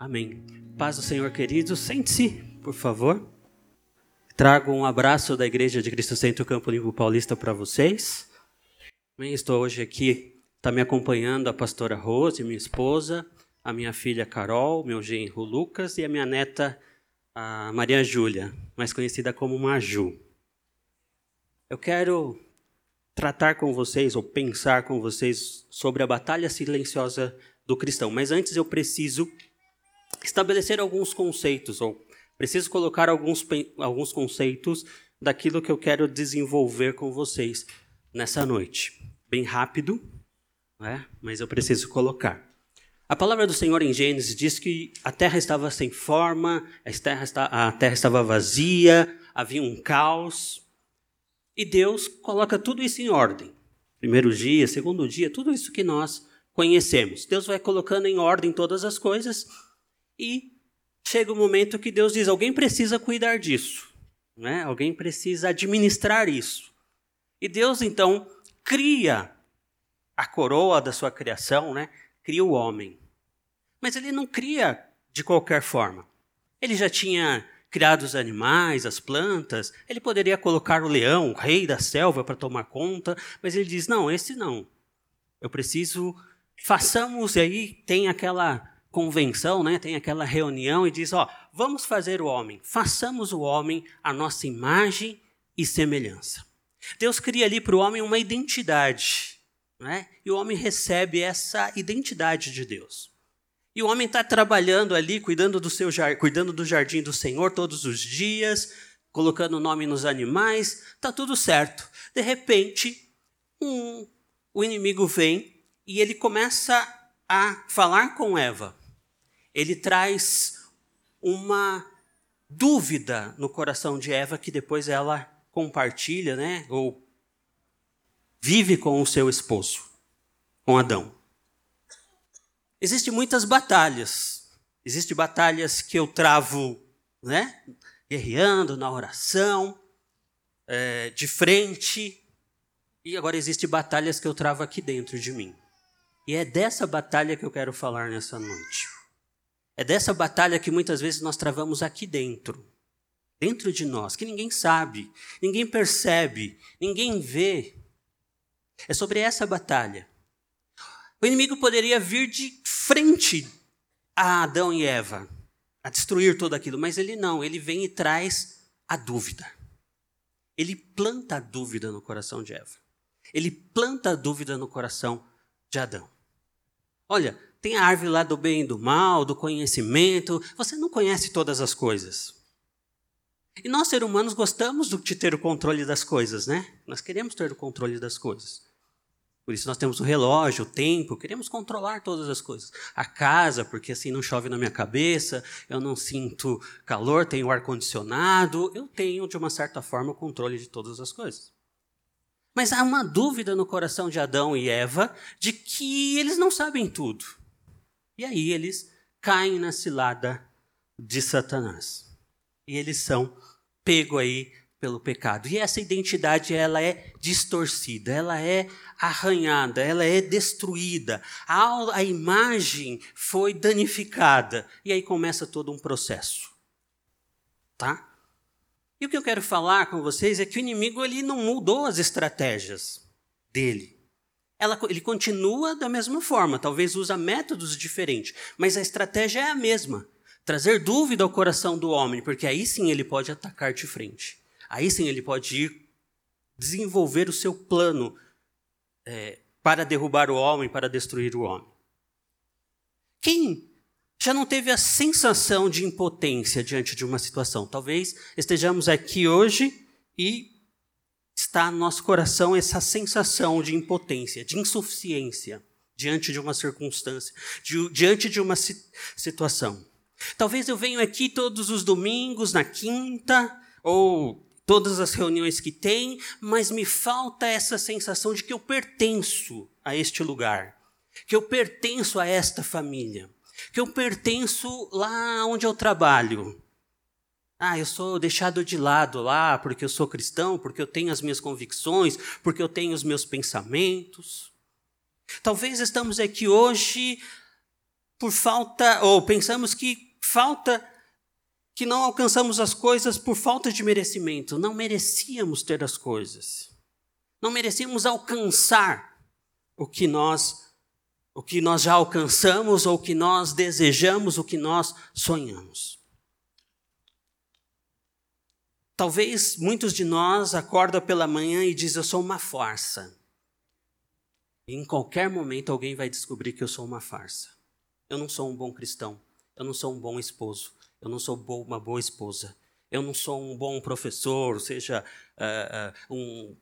Amém. Paz do Senhor, queridos. Sente-se, por favor. Trago um abraço da Igreja de Cristo Centro Campo Limpo Paulista para vocês. Estou hoje aqui, está me acompanhando a pastora Rose, minha esposa, a minha filha Carol, meu genro Lucas e a minha neta a Maria Júlia, mais conhecida como Maju. Eu quero tratar com vocês ou pensar com vocês sobre a batalha silenciosa do cristão, mas antes eu preciso estabelecer alguns conceitos, ou preciso colocar alguns, alguns conceitos daquilo que eu quero desenvolver com vocês nessa noite. Bem rápido, né? mas eu preciso colocar. A palavra do Senhor em Gênesis diz que a terra estava sem forma, a terra, a terra estava vazia, havia um caos. E Deus coloca tudo isso em ordem. Primeiro dia, segundo dia, tudo isso que nós conhecemos. Deus vai colocando em ordem todas as coisas e chega o um momento que Deus diz: alguém precisa cuidar disso, né? alguém precisa administrar isso. E Deus então cria a coroa da sua criação, né? cria o homem. Mas ele não cria de qualquer forma. Ele já tinha criado os animais, as plantas, ele poderia colocar o leão, o rei da selva, para tomar conta, mas ele diz: não, esse não. Eu preciso. Façamos, e aí tem aquela convenção, né? tem aquela reunião e diz: ó, vamos fazer o homem, façamos o homem a nossa imagem e semelhança. Deus cria ali para o homem uma identidade, né? e o homem recebe essa identidade de Deus. E o homem está trabalhando ali, cuidando do, seu, cuidando do jardim do Senhor todos os dias, colocando o nome nos animais, está tudo certo. De repente, um, o inimigo vem e ele começa a falar com Eva ele traz uma dúvida no coração de Eva que depois ela compartilha, né, ou vive com o seu esposo, com Adão. Existem muitas batalhas. Existem batalhas que eu travo, né, guerreando na oração, é, de frente, e agora existem batalhas que eu travo aqui dentro de mim. E é dessa batalha que eu quero falar nessa noite. É dessa batalha que muitas vezes nós travamos aqui dentro, dentro de nós, que ninguém sabe, ninguém percebe, ninguém vê. É sobre essa batalha. O inimigo poderia vir de frente a Adão e Eva, a destruir tudo aquilo, mas ele não, ele vem e traz a dúvida. Ele planta a dúvida no coração de Eva. Ele planta a dúvida no coração de Adão. Olha, tem a árvore lá do bem e do mal, do conhecimento. Você não conhece todas as coisas. E nós, seres humanos, gostamos de ter o controle das coisas, né? Nós queremos ter o controle das coisas. Por isso nós temos o relógio, o tempo, queremos controlar todas as coisas. A casa, porque assim não chove na minha cabeça, eu não sinto calor, tenho ar-condicionado, eu tenho, de uma certa forma, o controle de todas as coisas. Mas há uma dúvida no coração de Adão e Eva de que eles não sabem tudo. E aí eles caem na cilada de Satanás. E eles são pego aí pelo pecado. E essa identidade ela é distorcida, ela é arranhada, ela é destruída. A, a imagem foi danificada e aí começa todo um processo. Tá? E o que eu quero falar com vocês é que o inimigo ele não mudou as estratégias dele ela, ele continua da mesma forma, talvez usa métodos diferentes, mas a estratégia é a mesma. Trazer dúvida ao coração do homem, porque aí sim ele pode atacar de frente. Aí sim ele pode ir desenvolver o seu plano é, para derrubar o homem, para destruir o homem. Quem já não teve a sensação de impotência diante de uma situação? Talvez estejamos aqui hoje e está no nosso coração essa sensação de impotência, de insuficiência diante de uma circunstância, diante de uma situação. Talvez eu venha aqui todos os domingos, na quinta, ou todas as reuniões que tem, mas me falta essa sensação de que eu pertenço a este lugar, que eu pertenço a esta família, que eu pertenço lá onde eu trabalho. Ah, eu sou deixado de lado lá porque eu sou cristão, porque eu tenho as minhas convicções, porque eu tenho os meus pensamentos. Talvez estamos aqui hoje por falta, ou pensamos que falta que não alcançamos as coisas por falta de merecimento. Não merecíamos ter as coisas. Não merecíamos alcançar o que nós o que nós já alcançamos ou o que nós desejamos, o que nós sonhamos. Talvez muitos de nós acordam pela manhã e dizem eu sou uma farsa. E em qualquer momento alguém vai descobrir que eu sou uma farsa. Eu não sou um bom cristão. Eu não sou um bom esposo. Eu não sou uma boa esposa. Eu não sou um bom professor, seja uh, um,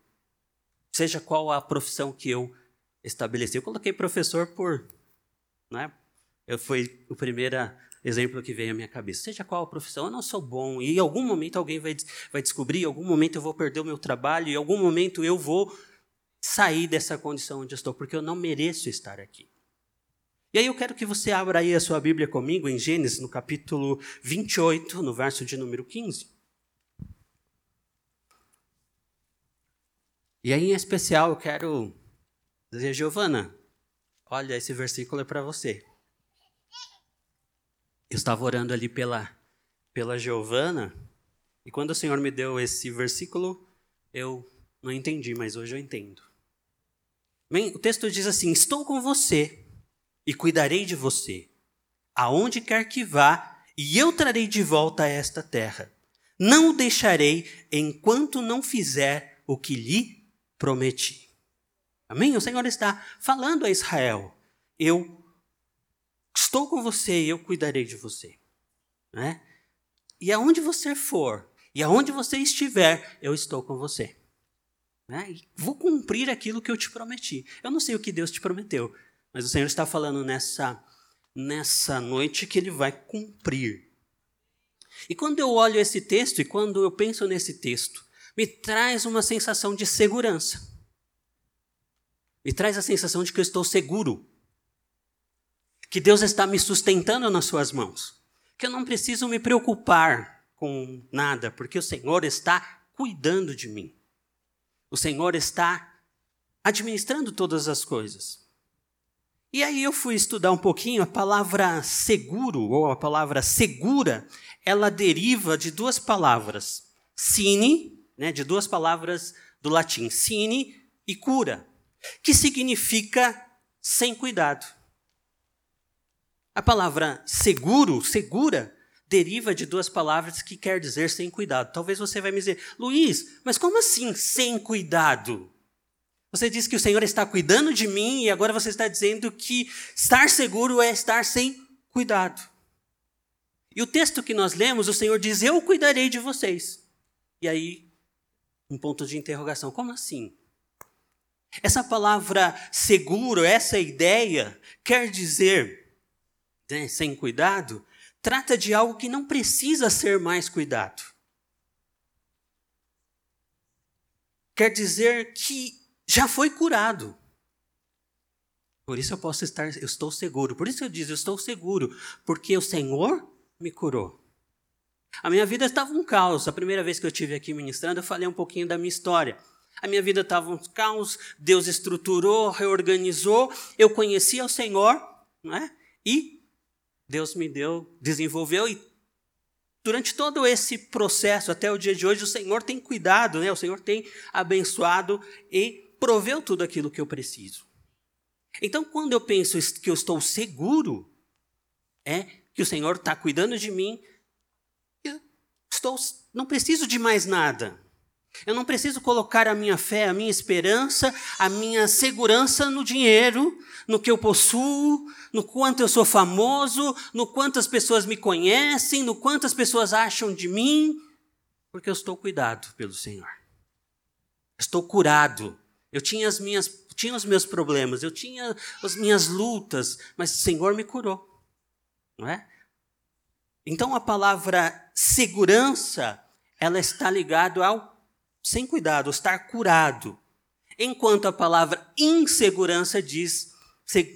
seja qual a profissão que eu estabeleci. Eu coloquei professor por, né? Eu fui o primeiro exemplo que veio à minha cabeça. Seja qual a profissão, eu não sou bom. E em algum momento alguém vai, vai descobrir, em algum momento eu vou perder o meu trabalho, em algum momento eu vou sair dessa condição onde eu estou, porque eu não mereço estar aqui. E aí eu quero que você abra aí a sua Bíblia comigo em Gênesis, no capítulo 28, no verso de número 15. E aí, em especial, eu quero dizer, Giovana, olha, esse versículo é para você. Eu estava orando ali pela, pela Giovana, e quando o Senhor me deu esse versículo, eu não entendi, mas hoje eu entendo. Bem, o texto diz assim: Estou com você e cuidarei de você, aonde quer que vá, e eu trarei de volta a esta terra. Não o deixarei enquanto não fizer o que lhe prometi. Amém? O Senhor está falando a Israel: Eu estou com você e eu cuidarei de você. Né? E aonde você for, e aonde você estiver, eu estou com você. Né? Vou cumprir aquilo que eu te prometi. Eu não sei o que Deus te prometeu, mas o Senhor está falando nessa, nessa noite que ele vai cumprir. E quando eu olho esse texto e quando eu penso nesse texto, me traz uma sensação de segurança. Me traz a sensação de que eu estou seguro. Que Deus está me sustentando nas suas mãos. Que eu não preciso me preocupar com nada, porque o Senhor está cuidando de mim. O Senhor está administrando todas as coisas. E aí eu fui estudar um pouquinho a palavra seguro, ou a palavra segura, ela deriva de duas palavras. Sine, né, de duas palavras do latim, sine e cura, que significa sem cuidado. A palavra seguro, segura, deriva de duas palavras que quer dizer sem cuidado. Talvez você vai me dizer, Luiz, mas como assim sem cuidado? Você diz que o Senhor está cuidando de mim e agora você está dizendo que estar seguro é estar sem cuidado. E o texto que nós lemos, o Senhor diz: Eu cuidarei de vocês. E aí, um ponto de interrogação: como assim? Essa palavra seguro, essa ideia, quer dizer, né, sem cuidado, trata de algo que não precisa ser mais cuidado. Quer dizer que já foi curado. Por isso eu posso estar, eu estou seguro. Por isso eu digo, eu estou seguro, porque o Senhor me curou. A minha vida estava um caos. A primeira vez que eu tive aqui ministrando, eu falei um pouquinho da minha história. A minha vida estava um caos, Deus estruturou, reorganizou, eu conhecia o Senhor, né? E Deus me deu, desenvolveu e durante todo esse processo até o dia de hoje o Senhor tem cuidado, né? O Senhor tem abençoado e proveu tudo aquilo que eu preciso. Então, quando eu penso que eu estou seguro, é que o Senhor está cuidando de mim, eu estou, não preciso de mais nada. Eu não preciso colocar a minha fé, a minha esperança, a minha segurança no dinheiro, no que eu possuo, no quanto eu sou famoso, no quanto as pessoas me conhecem, no quanto as pessoas acham de mim, porque eu estou cuidado pelo Senhor. Estou curado eu tinha as minhas tinha os meus problemas, eu tinha as minhas lutas, mas o Senhor me curou. Não é? Então a palavra segurança, ela está ligada ao sem cuidado, estar curado. Enquanto a palavra insegurança diz,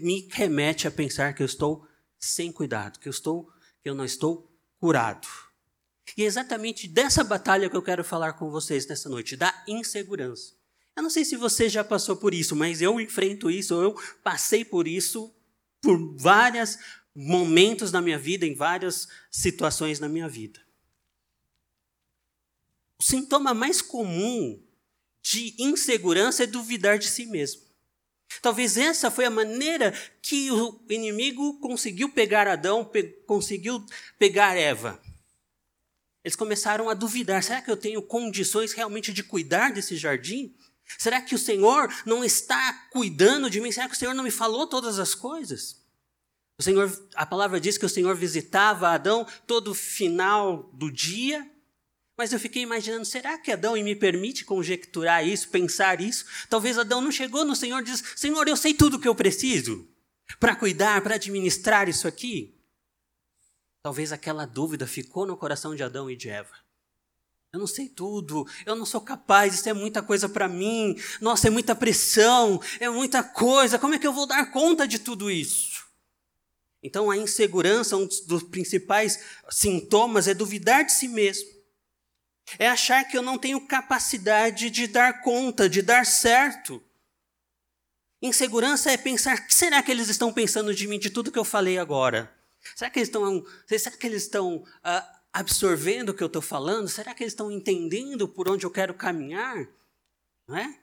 me remete a pensar que eu estou sem cuidado, que eu estou que eu não estou curado. E é exatamente dessa batalha que eu quero falar com vocês nessa noite, da insegurança. Eu não sei se você já passou por isso, mas eu enfrento isso, eu passei por isso por vários momentos na minha vida, em várias situações na minha vida. O sintoma mais comum de insegurança é duvidar de si mesmo. Talvez essa foi a maneira que o inimigo conseguiu pegar Adão, pe conseguiu pegar Eva. Eles começaram a duvidar: será que eu tenho condições realmente de cuidar desse jardim? Será que o Senhor não está cuidando de mim? Será que o Senhor não me falou todas as coisas? O Senhor, a palavra diz que o Senhor visitava Adão todo final do dia, mas eu fiquei imaginando, será que Adão me permite conjecturar isso, pensar isso? Talvez Adão não chegou no Senhor e diz: Senhor, eu sei tudo o que eu preciso para cuidar, para administrar isso aqui. Talvez aquela dúvida ficou no coração de Adão e de Eva. Eu não sei tudo, eu não sou capaz, isso é muita coisa para mim. Nossa, é muita pressão, é muita coisa. Como é que eu vou dar conta de tudo isso? Então, a insegurança, um dos principais sintomas é duvidar de si mesmo. É achar que eu não tenho capacidade de dar conta, de dar certo. Insegurança é pensar: o que será que eles estão pensando de mim, de tudo que eu falei agora? Será que eles estão, será que eles estão uh, absorvendo o que eu estou falando? Será que eles estão entendendo por onde eu quero caminhar? Não é?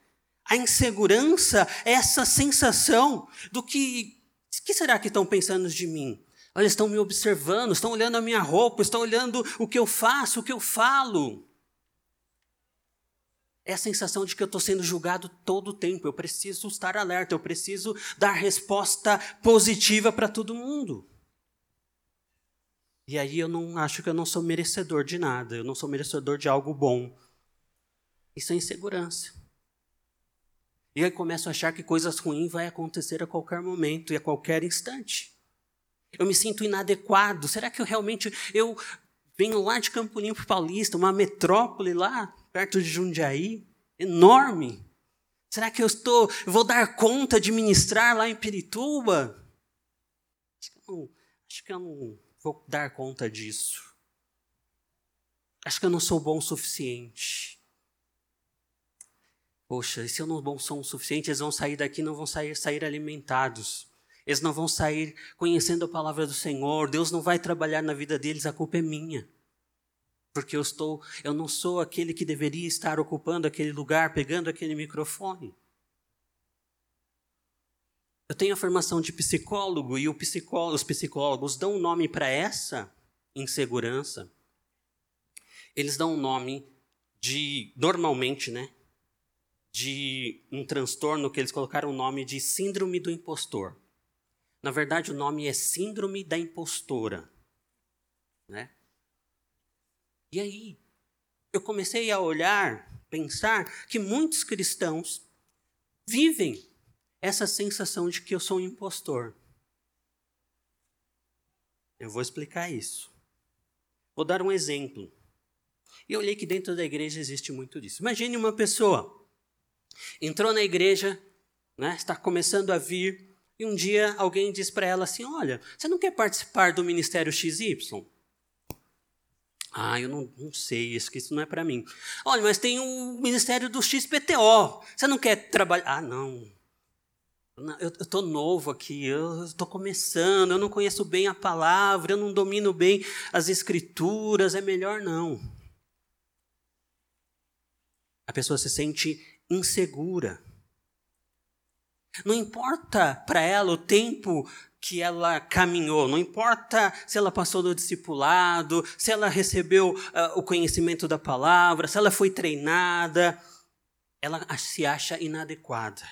A insegurança é essa sensação do que. O que será que estão pensando de mim? Olha, estão me observando, estão olhando a minha roupa, estão olhando o que eu faço, o que eu falo. É a sensação de que eu estou sendo julgado todo o tempo. Eu preciso estar alerta, eu preciso dar resposta positiva para todo mundo. E aí eu não acho que eu não sou merecedor de nada, eu não sou merecedor de algo bom. Isso é insegurança. E aí começo a achar que coisas ruins vão acontecer a qualquer momento e a qualquer instante. Eu me sinto inadequado. Será que eu realmente eu venho lá de Campo Limpo Paulista, uma metrópole lá perto de Jundiaí, enorme? Será que eu estou, eu vou dar conta de ministrar lá em Pirituba? Acho que não, acho que eu não vou dar conta disso. Acho que eu não sou bom o suficiente. Poxa, e se eu não sou o suficiente, eles vão sair daqui não vão sair, sair alimentados. Eles não vão sair conhecendo a palavra do Senhor. Deus não vai trabalhar na vida deles, a culpa é minha. Porque eu estou, eu não sou aquele que deveria estar ocupando aquele lugar, pegando aquele microfone. Eu tenho a formação de psicólogo e psicólogo, os psicólogos dão um nome para essa insegurança. Eles dão um nome de, normalmente, né? De um transtorno que eles colocaram o nome de síndrome do impostor. Na verdade, o nome é síndrome da impostora. Né? E aí, eu comecei a olhar, pensar que muitos cristãos vivem essa sensação de que eu sou um impostor. Eu vou explicar isso. Vou dar um exemplo. E eu olhei que dentro da igreja existe muito disso. Imagine uma pessoa entrou na igreja, né, está começando a vir, e um dia alguém diz para ela assim: Olha, você não quer participar do ministério XY? Ah, eu não, não sei, isso, isso não é para mim. Olha, mas tem o ministério do XPTO. Você não quer trabalhar? Ah, não. Eu estou novo aqui, eu estou começando, eu não conheço bem a palavra, eu não domino bem as escrituras, é melhor não. A pessoa se sente insegura. Não importa para ela o tempo que ela caminhou, não importa se ela passou do discipulado, se ela recebeu uh, o conhecimento da palavra, se ela foi treinada, ela se acha inadequada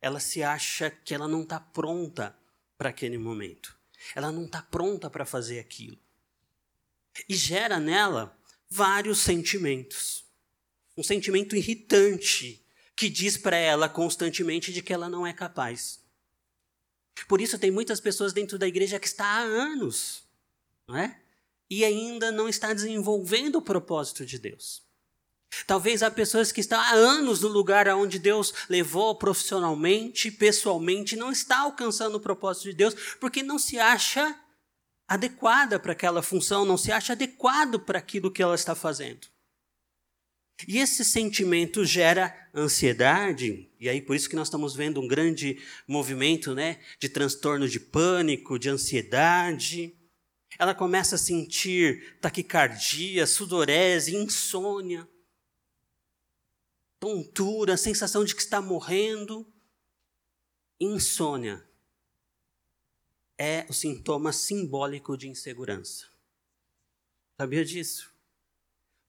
ela se acha que ela não está pronta para aquele momento. Ela não está pronta para fazer aquilo. E gera nela vários sentimentos. Um sentimento irritante, que diz para ela constantemente de que ela não é capaz. Por isso tem muitas pessoas dentro da igreja que está há anos, não é? E ainda não está desenvolvendo o propósito de Deus. Talvez há pessoas que estão há anos no lugar aonde Deus levou profissionalmente, pessoalmente, não está alcançando o propósito de Deus, porque não se acha adequada para aquela função, não se acha adequado para aquilo que ela está fazendo. E esse sentimento gera ansiedade, e aí por isso que nós estamos vendo um grande movimento, né, de transtorno de pânico, de ansiedade. Ela começa a sentir taquicardia, sudorese, insônia, tontura, sensação de que está morrendo. Insônia é o sintoma simbólico de insegurança. Sabia disso?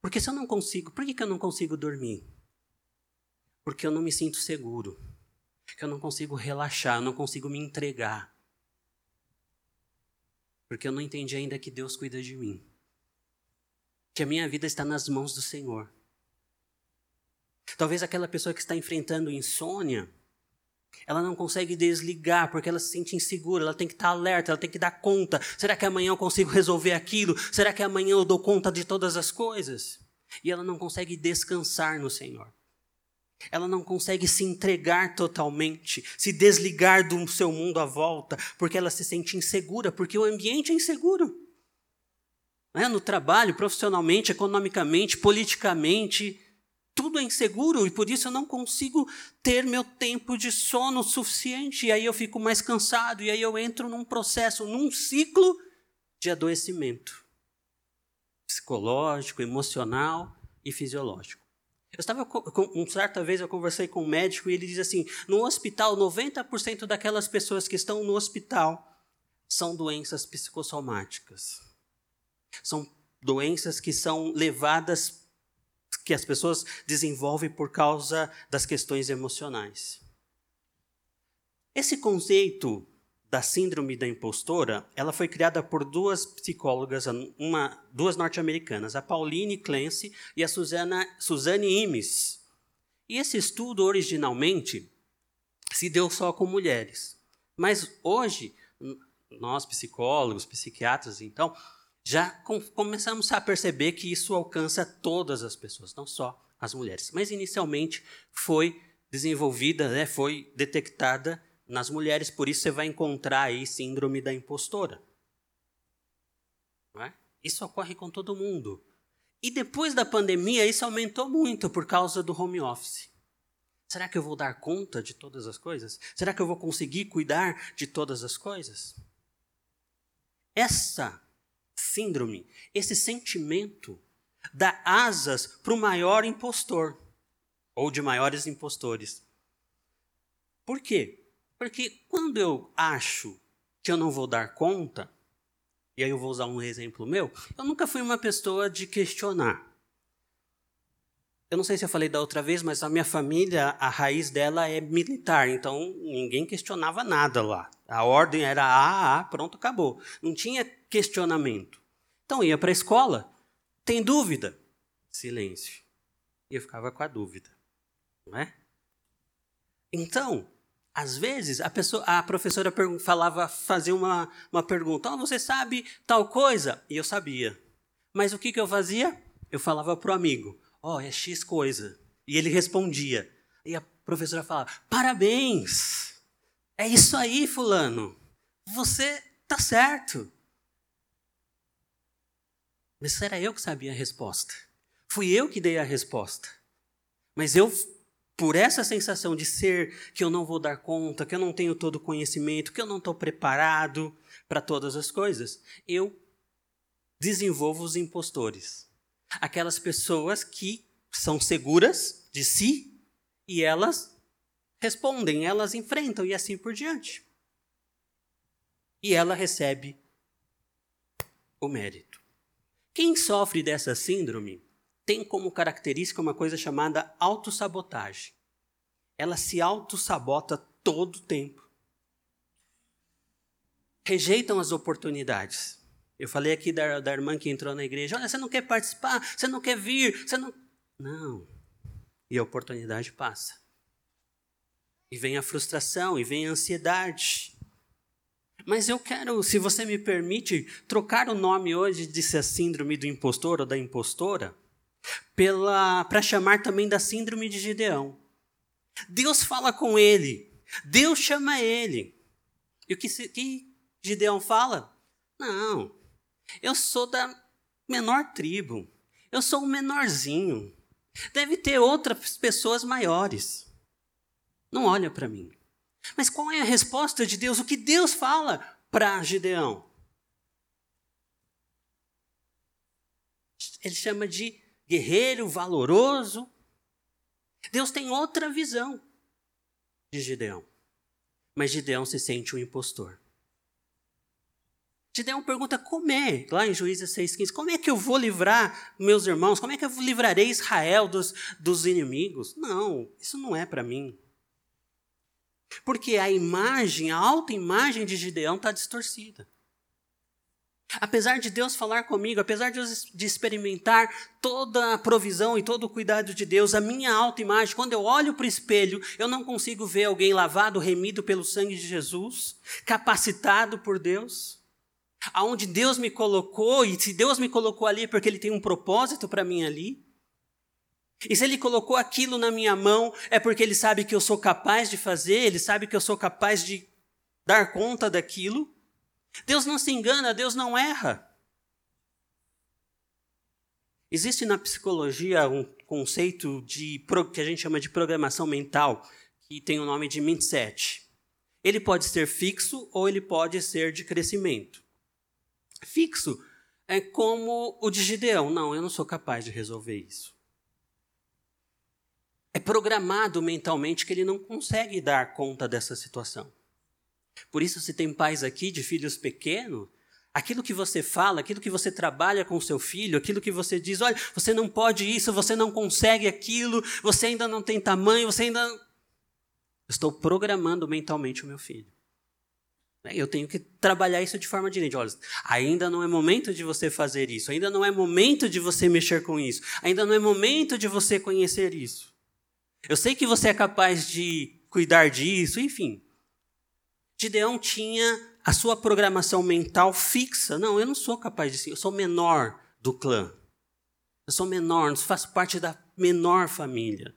Porque se eu não consigo, por que, que eu não consigo dormir? Porque eu não me sinto seguro. Que eu não consigo relaxar, eu não consigo me entregar. Porque eu não entendi ainda que Deus cuida de mim. Que a minha vida está nas mãos do Senhor. Talvez aquela pessoa que está enfrentando insônia, ela não consegue desligar porque ela se sente insegura, ela tem que estar alerta, ela tem que dar conta. Será que amanhã eu consigo resolver aquilo? Será que amanhã eu dou conta de todas as coisas? E ela não consegue descansar no Senhor. Ela não consegue se entregar totalmente, se desligar do seu mundo à volta, porque ela se sente insegura, porque o ambiente é inseguro. É? No trabalho, profissionalmente, economicamente, politicamente, tudo é inseguro e por isso eu não consigo ter meu tempo de sono suficiente. E aí eu fico mais cansado, e aí eu entro num processo, num ciclo de adoecimento psicológico, emocional e fisiológico. Eu estava um certa vez eu conversei com um médico e ele diz assim: no hospital, 90% daquelas pessoas que estão no hospital são doenças psicossomáticas. São doenças que são levadas que as pessoas desenvolvem por causa das questões emocionais. Esse conceito da síndrome da impostora, ela foi criada por duas psicólogas, uma, duas norte-americanas, a Pauline Clancy e a Susana, Suzanne Imes. E esse estudo originalmente se deu só com mulheres. Mas hoje, nós psicólogos, psiquiatras, então, já com, começamos a perceber que isso alcança todas as pessoas, não só as mulheres. Mas inicialmente foi desenvolvida, né, foi detectada nas mulheres, por isso você vai encontrar aí síndrome da impostora. É? Isso ocorre com todo mundo. E depois da pandemia, isso aumentou muito por causa do home office. Será que eu vou dar conta de todas as coisas? Será que eu vou conseguir cuidar de todas as coisas? Essa síndrome, esse sentimento, dá asas para o maior impostor, ou de maiores impostores. Por quê? Porque quando eu acho que eu não vou dar conta, e aí eu vou usar um exemplo meu, eu nunca fui uma pessoa de questionar. Eu não sei se eu falei da outra vez, mas a minha família, a raiz dela é militar, então ninguém questionava nada lá. A ordem era A, A, pronto, acabou. Não tinha questionamento. Então ia para a escola, tem dúvida? Silêncio. E eu ficava com a dúvida, não é? Então, às vezes a pessoa, a professora falava, fazia uma, uma pergunta: oh, você sabe tal coisa? E eu sabia. Mas o que, que eu fazia? Eu falava para o amigo: ó, oh, é X coisa. E ele respondia. E a professora falava: parabéns! É isso aí, Fulano. Você tá certo. Mas era eu que sabia a resposta. Fui eu que dei a resposta. Mas eu, por essa sensação de ser que eu não vou dar conta, que eu não tenho todo o conhecimento, que eu não estou preparado para todas as coisas, eu desenvolvo os impostores. Aquelas pessoas que são seguras de si e elas respondem, elas enfrentam e assim por diante. E ela recebe o mérito. Quem sofre dessa síndrome tem como característica uma coisa chamada autossabotagem. Ela se autossabota todo o tempo. Rejeitam as oportunidades. Eu falei aqui da, da irmã que entrou na igreja: olha, você não quer participar, você não quer vir, você não. Não. E a oportunidade passa. E vem a frustração, e vem a ansiedade. Mas eu quero, se você me permite, trocar o nome hoje de ser síndrome do impostor ou da impostora para chamar também da síndrome de Gideão. Deus fala com ele, Deus chama ele. E o que, que Gideão fala? Não, eu sou da menor tribo, eu sou o menorzinho. Deve ter outras pessoas maiores. Não olha para mim. Mas qual é a resposta de Deus? O que Deus fala para Gideão? Ele chama de guerreiro valoroso. Deus tem outra visão de Gideão. Mas Gideão se sente um impostor. Gideão pergunta como é, lá em Juízes 6,15, como é que eu vou livrar meus irmãos? Como é que eu livrarei Israel dos, dos inimigos? Não, isso não é para mim. Porque a imagem, a autoimagem de Gideão está distorcida. Apesar de Deus falar comigo, apesar de, de experimentar toda a provisão e todo o cuidado de Deus, a minha autoimagem, quando eu olho para o espelho, eu não consigo ver alguém lavado, remido pelo sangue de Jesus, capacitado por Deus, aonde Deus me colocou, e se Deus me colocou ali é porque Ele tem um propósito para mim ali. E se ele colocou aquilo na minha mão, é porque ele sabe que eu sou capaz de fazer, ele sabe que eu sou capaz de dar conta daquilo. Deus não se engana, Deus não erra. Existe na psicologia um conceito de que a gente chama de programação mental, que tem o nome de mindset. Ele pode ser fixo ou ele pode ser de crescimento. Fixo é como o de Gideão. Não, eu não sou capaz de resolver isso é programado mentalmente que ele não consegue dar conta dessa situação. Por isso, se tem pais aqui de filhos pequenos, aquilo que você fala, aquilo que você trabalha com seu filho, aquilo que você diz, olha, você não pode isso, você não consegue aquilo, você ainda não tem tamanho, você ainda. estou programando mentalmente o meu filho. Eu tenho que trabalhar isso de forma direta. Olha, ainda não é momento de você fazer isso, ainda não é momento de você mexer com isso, ainda não é momento de você conhecer isso. Eu sei que você é capaz de cuidar disso, enfim. Gideão tinha a sua programação mental fixa. Não, eu não sou capaz disso. Eu sou menor do clã. Eu sou menor, faço parte da menor família.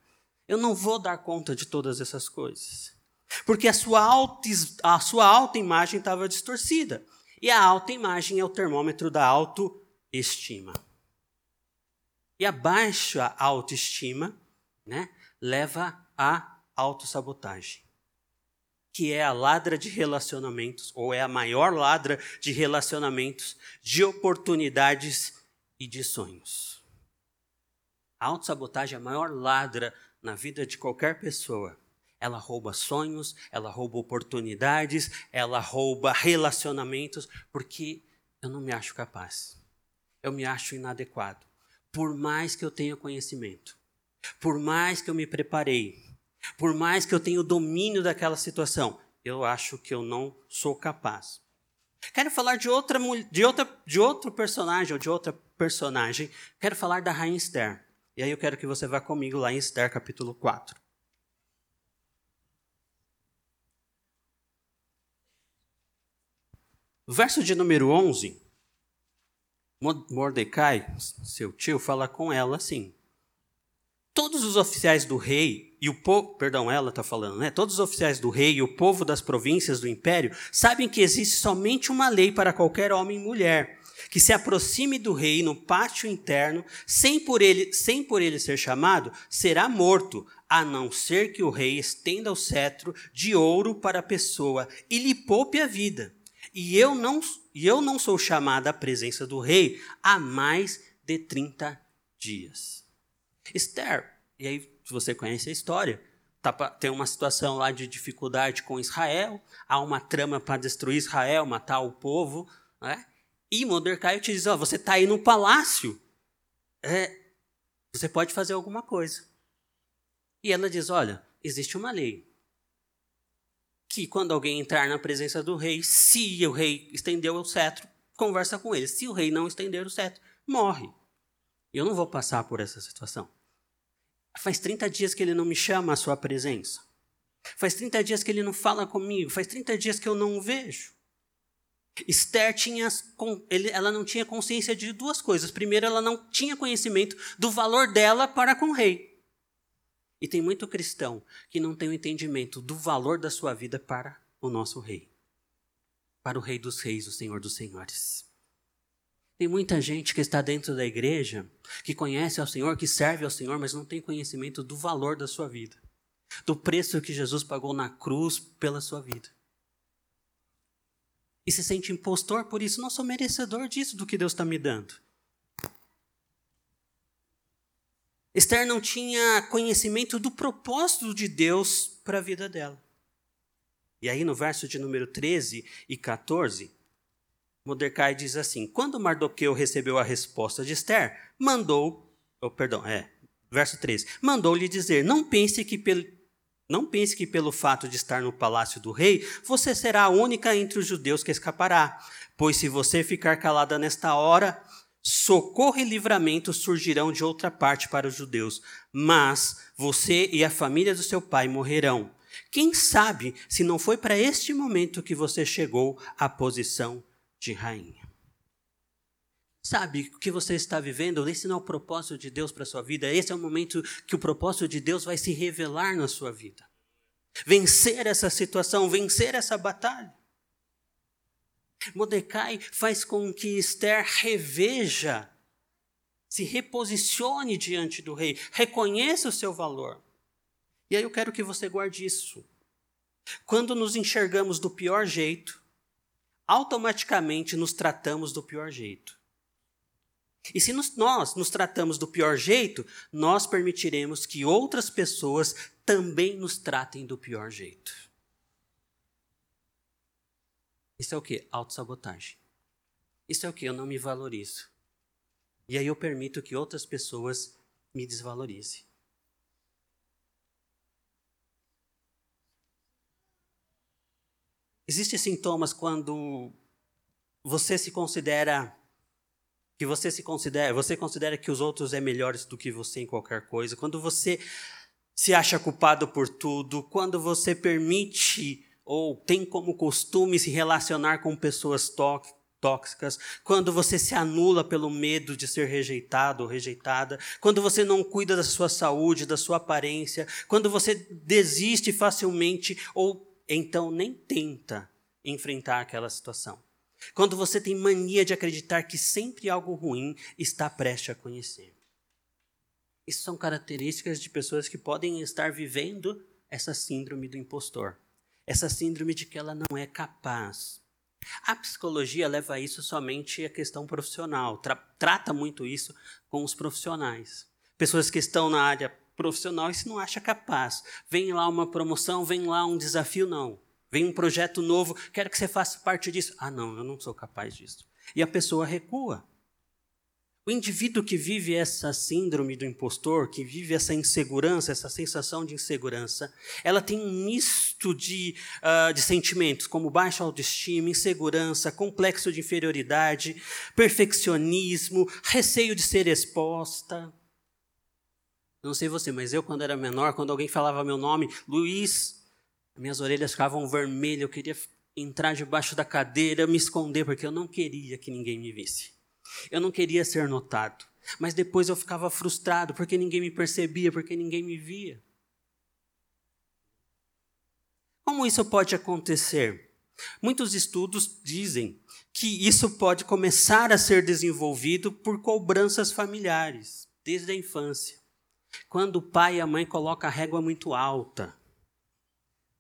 Eu não vou dar conta de todas essas coisas. Porque a sua, auto, a sua autoimagem estava distorcida. E a autoimagem é o termômetro da autoestima. E a baixa autoestima né, leva à autossabotagem, que é a ladra de relacionamentos, ou é a maior ladra de relacionamentos, de oportunidades e de sonhos. A autossabotagem é a maior ladra na vida de qualquer pessoa. Ela rouba sonhos, ela rouba oportunidades, ela rouba relacionamentos, porque eu não me acho capaz. Eu me acho inadequado. Por mais que eu tenha conhecimento, por mais que eu me preparei, por mais que eu tenha o domínio daquela situação, eu acho que eu não sou capaz. Quero falar de outra, de outra, de outro personagem ou de outra personagem. Quero falar da rainha Esther. E aí eu quero que você vá comigo lá em Esther capítulo 4. Verso de número 11. Mordecai, seu tio, fala com ela assim: Todos os oficiais do rei e o povo, perdão, ela está falando, né? Todos os oficiais do rei e o povo das províncias do império sabem que existe somente uma lei para qualquer homem e mulher que se aproxime do rei no pátio interno, sem por ele, sem por ele ser chamado, será morto, a não ser que o rei estenda o cetro de ouro para a pessoa e lhe poupe a vida. E eu não, e eu não sou chamada à presença do rei há mais de 30 dias. Esther, e aí você conhece a história, tá, tem uma situação lá de dificuldade com Israel, há uma trama para destruir Israel, matar o povo, né? e Mordecai te diz, oh, você está aí no palácio, é, você pode fazer alguma coisa. E ela diz, olha, existe uma lei, que quando alguém entrar na presença do rei, se o rei estendeu o cetro, conversa com ele. Se o rei não estender o cetro, morre. Eu não vou passar por essa situação. Faz 30 dias que ele não me chama à sua presença. Faz 30 dias que ele não fala comigo, faz 30 dias que eu não o vejo. Esther tinha, ela não tinha consciência de duas coisas. Primeiro, ela não tinha conhecimento do valor dela para com o rei. E tem muito cristão que não tem o entendimento do valor da sua vida para o nosso rei. Para o rei dos reis, o senhor dos senhores. Tem muita gente que está dentro da igreja, que conhece ao Senhor, que serve ao Senhor, mas não tem conhecimento do valor da sua vida, do preço que Jesus pagou na cruz pela sua vida. E se sente impostor por isso, não sou merecedor disso, do que Deus está me dando. Esther não tinha conhecimento do propósito de Deus para a vida dela. E aí, no verso de número 13 e 14, Mordecai diz assim: Quando Mardoqueu recebeu a resposta de Esther, mandou, oh, perdão, é, verso 13, mandou-lhe dizer: Não pense que pelo não pense que pelo fato de estar no palácio do rei, você será a única entre os judeus que escapará. Pois se você ficar calada nesta hora, socorro e livramento surgirão de outra parte para os judeus, mas você e a família do seu pai morrerão. Quem sabe se não foi para este momento que você chegou à posição de rainha. Sabe o que você está vivendo? Esse não é o propósito de Deus para a sua vida. Esse é o momento que o propósito de Deus vai se revelar na sua vida. Vencer essa situação, vencer essa batalha. Mordecai faz com que Esther reveja, se reposicione diante do rei, reconheça o seu valor. E aí eu quero que você guarde isso. Quando nos enxergamos do pior jeito, automaticamente nos tratamos do pior jeito. E se nos, nós nos tratamos do pior jeito, nós permitiremos que outras pessoas também nos tratem do pior jeito. Isso é o que? Autossabotagem. Isso é o que? Eu não me valorizo. E aí eu permito que outras pessoas me desvalorizem. Existem sintomas quando você se considera que você se considera, você considera que os outros é melhores do que você em qualquer coisa, quando você se acha culpado por tudo, quando você permite ou tem como costume se relacionar com pessoas tóxicas, quando você se anula pelo medo de ser rejeitado ou rejeitada, quando você não cuida da sua saúde, da sua aparência, quando você desiste facilmente ou então nem tenta enfrentar aquela situação. Quando você tem mania de acreditar que sempre algo ruim está prestes a conhecer. Isso são características de pessoas que podem estar vivendo essa síndrome do impostor. Essa síndrome de que ela não é capaz. A psicologia leva isso somente à questão profissional, tra trata muito isso com os profissionais. Pessoas que estão na área profissional e se não acha capaz. Vem lá uma promoção, vem lá um desafio, não. Vem um projeto novo, quero que você faça parte disso. Ah, não, eu não sou capaz disso. E a pessoa recua. O indivíduo que vive essa síndrome do impostor, que vive essa insegurança, essa sensação de insegurança, ela tem um misto de, uh, de sentimentos, como baixa autoestima, insegurança, complexo de inferioridade, perfeccionismo, receio de ser exposta. Não sei você, mas eu, quando era menor, quando alguém falava meu nome, Luiz minhas orelhas ficavam vermelhas, eu queria entrar debaixo da cadeira, me esconder, porque eu não queria que ninguém me visse. Eu não queria ser notado. Mas depois eu ficava frustrado porque ninguém me percebia, porque ninguém me via. Como isso pode acontecer? Muitos estudos dizem que isso pode começar a ser desenvolvido por cobranças familiares, desde a infância. Quando o pai e a mãe colocam a régua muito alta,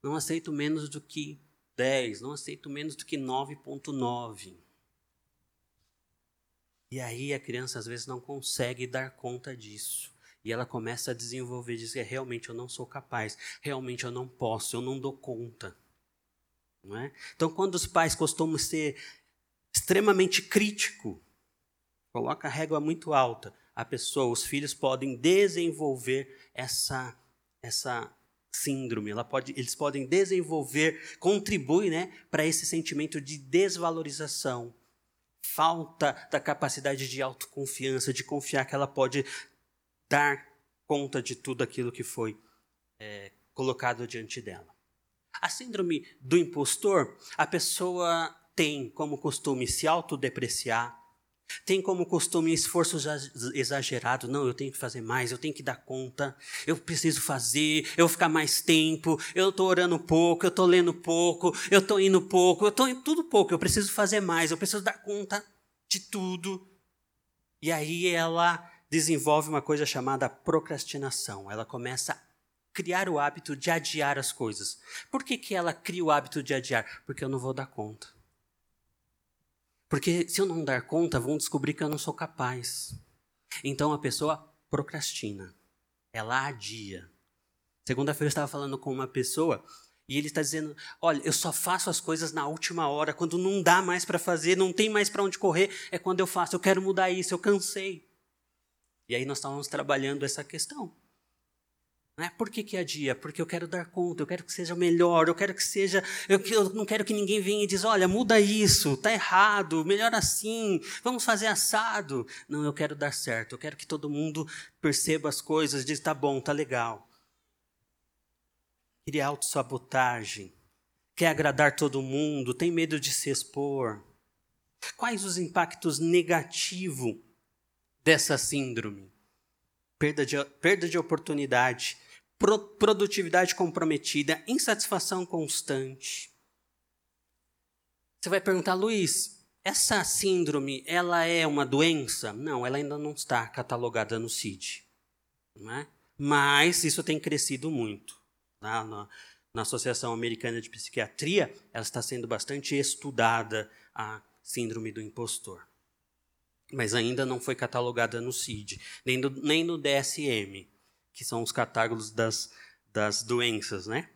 não aceito menos do que 10, não aceito menos do que 9.9. E aí a criança às vezes não consegue dar conta disso. E ela começa a desenvolver, dizer, realmente eu não sou capaz, realmente eu não posso, eu não dou conta. Não é? Então, quando os pais costumam ser extremamente crítico, coloca a régua muito alta, a pessoa, os filhos podem desenvolver essa essa síndrome, ela pode, eles podem desenvolver, contribui né, para esse sentimento de desvalorização, falta da capacidade de autoconfiança, de confiar que ela pode dar conta de tudo aquilo que foi é, colocado diante dela. A síndrome do impostor, a pessoa tem como costume se autodepreciar, tem como costume esforço exagerado. Não, eu tenho que fazer mais, eu tenho que dar conta, eu preciso fazer, eu vou ficar mais tempo, eu estou orando pouco, eu estou lendo pouco, eu estou indo pouco, eu estou em tudo pouco, eu preciso fazer mais, eu preciso dar conta de tudo. E aí ela desenvolve uma coisa chamada procrastinação. Ela começa a criar o hábito de adiar as coisas. Por que, que ela cria o hábito de adiar? Porque eu não vou dar conta. Porque se eu não dar conta, vão descobrir que eu não sou capaz. Então a pessoa procrastina. Ela adia. Segunda-feira eu estava falando com uma pessoa e ele está dizendo: Olha, eu só faço as coisas na última hora, quando não dá mais para fazer, não tem mais para onde correr, é quando eu faço. Eu quero mudar isso, eu cansei. E aí nós estávamos trabalhando essa questão. Né? Por que, que adia? Porque eu quero dar conta, eu quero que seja melhor, eu quero que seja. Eu, eu não quero que ninguém venha e diz: olha, muda isso, está errado, melhor assim, vamos fazer assado. Não, eu quero dar certo, eu quero que todo mundo perceba as coisas, diz: tá bom, tá legal. Queria autossabotagem, quer agradar todo mundo, tem medo de se expor. Quais os impactos negativos dessa síndrome? perda de, perda de oportunidade, pro, produtividade comprometida, insatisfação constante. Você vai perguntar, Luiz, essa síndrome, ela é uma doença? Não, ela ainda não está catalogada no CID. É? Mas isso tem crescido muito. Tá? Na, na Associação Americana de Psiquiatria, ela está sendo bastante estudada, a síndrome do impostor mas ainda não foi catalogada no CID, nem, do, nem no DSM, que são os catálogos das, das doenças, né?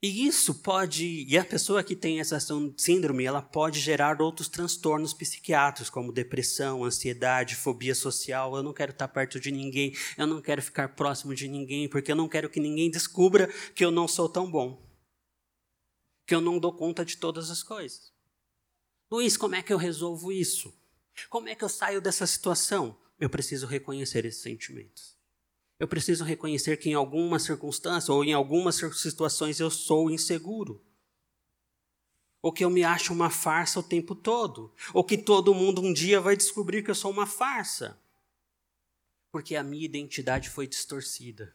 E isso pode, e a pessoa que tem essa síndrome, ela pode gerar outros transtornos psiquiátricos, como depressão, ansiedade, fobia social. Eu não quero estar perto de ninguém, eu não quero ficar próximo de ninguém, porque eu não quero que ninguém descubra que eu não sou tão bom, que eu não dou conta de todas as coisas. Luiz, como é que eu resolvo isso? Como é que eu saio dessa situação? Eu preciso reconhecer esses sentimentos. Eu preciso reconhecer que em alguma circunstância ou em algumas situações eu sou inseguro. Ou que eu me acho uma farsa o tempo todo. Ou que todo mundo um dia vai descobrir que eu sou uma farsa. Porque a minha identidade foi distorcida.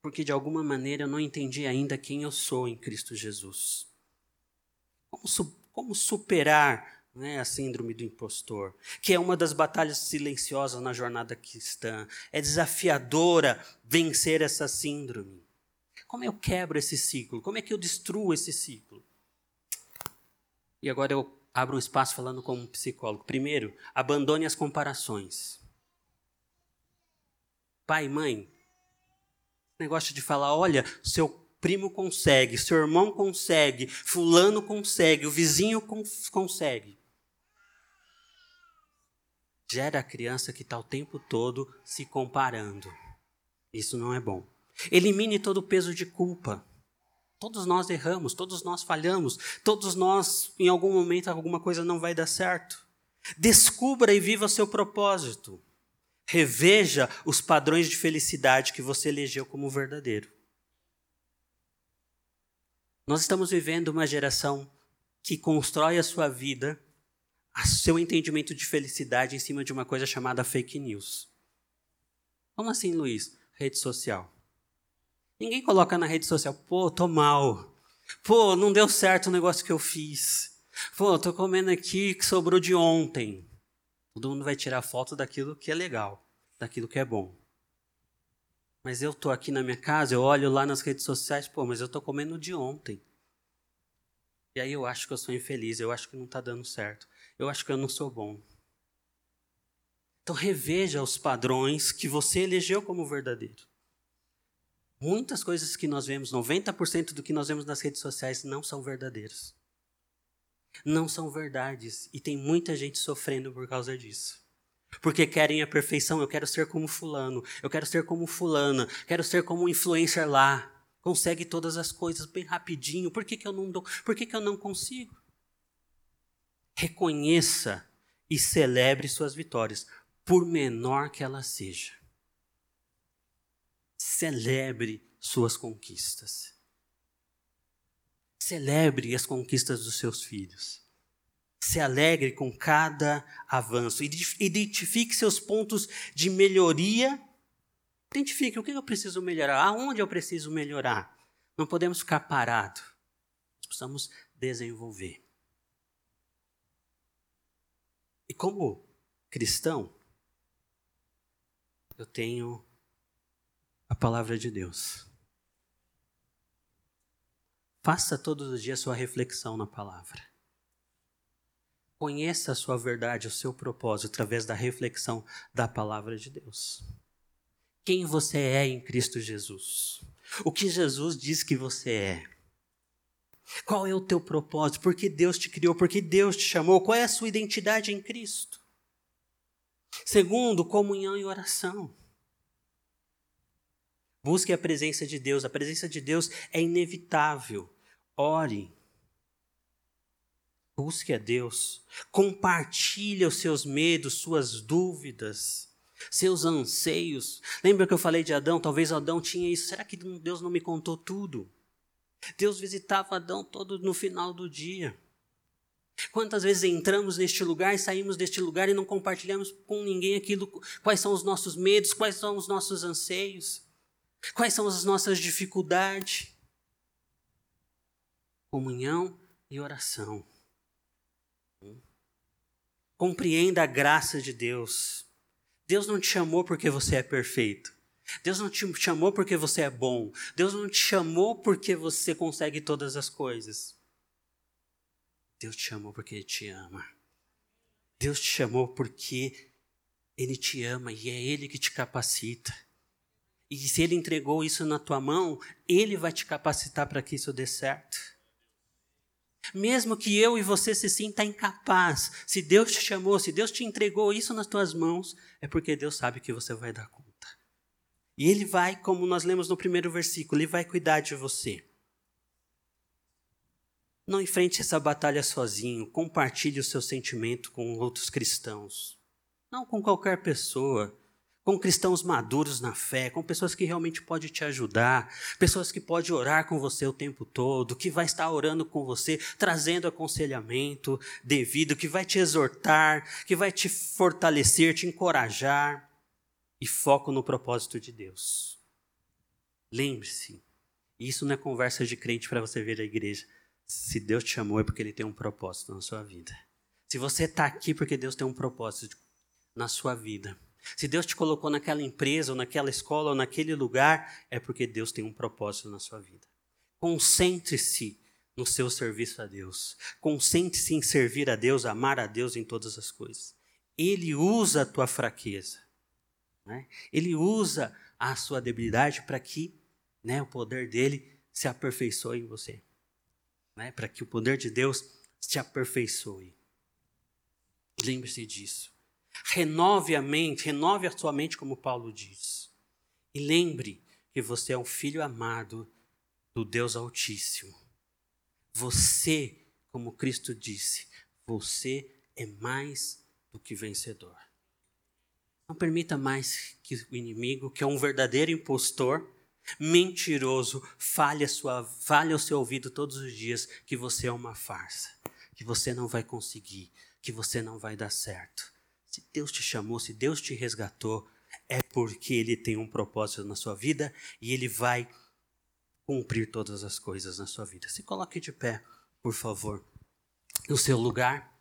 Porque de alguma maneira eu não entendi ainda quem eu sou em Cristo Jesus. Como, como superar né, a síndrome do impostor? Que é uma das batalhas silenciosas na jornada cristã. É desafiadora vencer essa síndrome. Como eu quebro esse ciclo? Como é que eu destruo esse ciclo? E agora eu abro um espaço falando como psicólogo. Primeiro, abandone as comparações. Pai mãe, negócio de falar, olha, seu primo consegue, seu irmão consegue, fulano consegue, o vizinho consegue. Gera a criança que está o tempo todo se comparando. Isso não é bom. Elimine todo o peso de culpa. Todos nós erramos, todos nós falhamos, todos nós, em algum momento, alguma coisa não vai dar certo. Descubra e viva seu propósito. Reveja os padrões de felicidade que você elegeu como verdadeiro. Nós estamos vivendo uma geração que constrói a sua vida, a seu entendimento de felicidade em cima de uma coisa chamada fake news. Como assim, Luiz? Rede social. Ninguém coloca na rede social, pô, tô mal. Pô, não deu certo o negócio que eu fiz. Pô, tô comendo aqui que sobrou de ontem. Todo mundo vai tirar foto daquilo que é legal, daquilo que é bom. Mas eu tô aqui na minha casa, eu olho lá nas redes sociais, pô, mas eu tô comendo de ontem. E aí eu acho que eu sou infeliz, eu acho que não está dando certo, eu acho que eu não sou bom. Então reveja os padrões que você elegeu como verdadeiro. Muitas coisas que nós vemos, 90% do que nós vemos nas redes sociais não são verdadeiros. Não são verdades. E tem muita gente sofrendo por causa disso. Porque querem a perfeição. Eu quero ser como Fulano. Eu quero ser como Fulana. Quero ser como um influencer lá. Consegue todas as coisas bem rapidinho. Por que, que eu não dou? Por que, que eu não consigo? Reconheça e celebre suas vitórias, por menor que ela seja. Celebre suas conquistas. Celebre as conquistas dos seus filhos. Se alegre com cada avanço. Identifique seus pontos de melhoria. Identifique o que eu preciso melhorar, aonde eu preciso melhorar. Não podemos ficar parados. Precisamos desenvolver. E como cristão, eu tenho a palavra de Deus. Faça todos os dias sua reflexão na palavra. Conheça a sua verdade, o seu propósito através da reflexão da palavra de Deus. Quem você é em Cristo Jesus? O que Jesus diz que você é? Qual é o teu propósito? Por que Deus te criou? Por que Deus te chamou? Qual é a sua identidade em Cristo? Segundo, comunhão e oração. Busque a presença de Deus. A presença de Deus é inevitável. Ore. Busque a Deus. Compartilhe os seus medos, suas dúvidas, seus anseios. Lembra que eu falei de Adão? Talvez Adão tinha isso. Será que Deus não me contou tudo? Deus visitava Adão todo no final do dia. Quantas vezes entramos neste lugar e saímos deste lugar e não compartilhamos com ninguém aquilo, quais são os nossos medos, quais são os nossos anseios, quais são as nossas dificuldades? Comunhão e oração. Compreenda a graça de Deus. Deus não te chamou porque você é perfeito. Deus não te chamou porque você é bom. Deus não te chamou porque você consegue todas as coisas. Deus te chamou porque Ele te ama. Deus te chamou porque Ele te ama e é Ele que te capacita. E se Ele entregou isso na tua mão, Ele vai te capacitar para que isso dê certo. Mesmo que eu e você se sinta incapaz, se Deus te chamou, se Deus te entregou isso nas tuas mãos, é porque Deus sabe que você vai dar conta. E Ele vai, como nós lemos no primeiro versículo, Ele vai cuidar de você. Não enfrente essa batalha sozinho. Compartilhe o seu sentimento com outros cristãos. Não com qualquer pessoa. Com cristãos maduros na fé, com pessoas que realmente podem te ajudar, pessoas que podem orar com você o tempo todo, que vai estar orando com você, trazendo aconselhamento devido, que vai te exortar, que vai te fortalecer, te encorajar. E foco no propósito de Deus. Lembre-se, isso não é conversa de crente para você ver a igreja. Se Deus te chamou é porque Ele tem um propósito na sua vida. Se você está aqui porque Deus tem um propósito na sua vida. Se Deus te colocou naquela empresa, ou naquela escola, ou naquele lugar, é porque Deus tem um propósito na sua vida. Concentre-se no seu serviço a Deus. Concentre-se em servir a Deus, amar a Deus em todas as coisas. Ele usa a tua fraqueza. Né? Ele usa a sua debilidade para que né, o poder dele se aperfeiçoe em você né, para que o poder de Deus te aperfeiçoe. Lembre-se disso. Renove a mente, renove a sua mente, como Paulo diz. E lembre que você é um filho amado do Deus Altíssimo. Você, como Cristo disse, você é mais do que vencedor. Não permita mais que o inimigo, que é um verdadeiro impostor, mentiroso, fale, a sua, seu ouvido todos os dias que você é uma farsa, que você não vai conseguir, que você não vai dar certo. Se Deus te chamou, se Deus te resgatou, é porque Ele tem um propósito na sua vida e Ele vai cumprir todas as coisas na sua vida. Se coloque de pé, por favor, no seu lugar.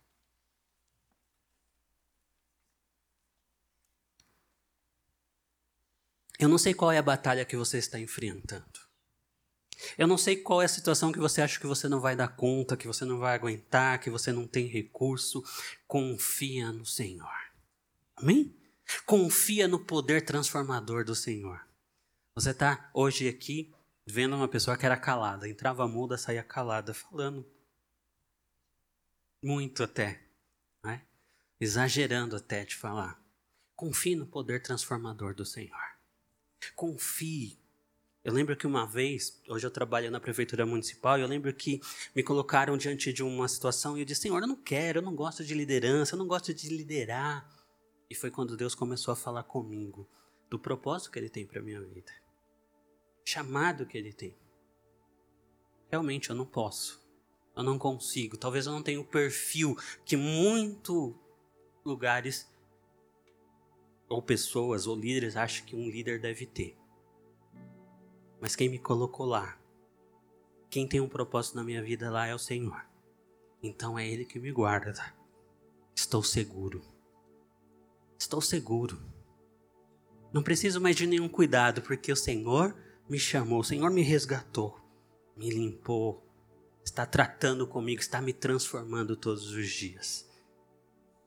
Eu não sei qual é a batalha que você está enfrentando. Eu não sei qual é a situação que você acha que você não vai dar conta, que você não vai aguentar, que você não tem recurso. Confia no Senhor. Amém? Confia no poder transformador do Senhor. Você está hoje aqui vendo uma pessoa que era calada, entrava muda, saía calada, falando muito até, né? exagerando até de falar. Confie no poder transformador do Senhor. Confie. Eu lembro que uma vez, hoje eu trabalho na prefeitura municipal, eu lembro que me colocaram diante de uma situação e eu disse: Senhor, eu não quero, eu não gosto de liderança, eu não gosto de liderar. E foi quando Deus começou a falar comigo do propósito que Ele tem para minha vida. chamado que ele tem. Realmente eu não posso. Eu não consigo. Talvez eu não tenha o perfil que muitos lugares ou pessoas ou líderes acham que um líder deve ter. Mas quem me colocou lá, quem tem um propósito na minha vida lá é o Senhor. Então é Ele que me guarda. Estou seguro. Estou seguro. Não preciso mais de nenhum cuidado, porque o Senhor me chamou, o Senhor me resgatou, me limpou, está tratando comigo, está me transformando todos os dias.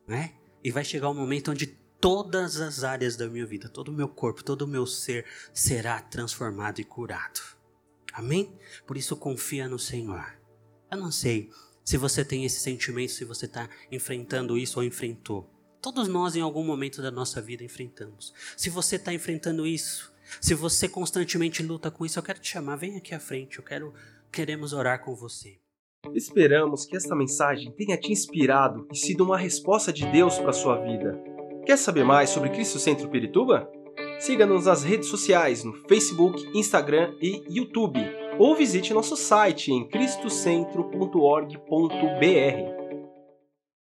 Né? E vai chegar um momento onde todas as áreas da minha vida, todo o meu corpo, todo o meu ser será transformado e curado. Amém? Por isso confia no Senhor. Eu não sei se você tem esse sentimento, se você está enfrentando isso ou enfrentou. Todos nós, em algum momento da nossa vida, enfrentamos. Se você está enfrentando isso, se você constantemente luta com isso, eu quero te chamar, vem aqui à frente, eu quero, queremos orar com você. Esperamos que esta mensagem tenha te inspirado e sido uma resposta de Deus para a sua vida. Quer saber mais sobre Cristo Centro Pirituba? Siga-nos nas redes sociais no Facebook, Instagram e YouTube, ou visite nosso site em cristocentro.org.br.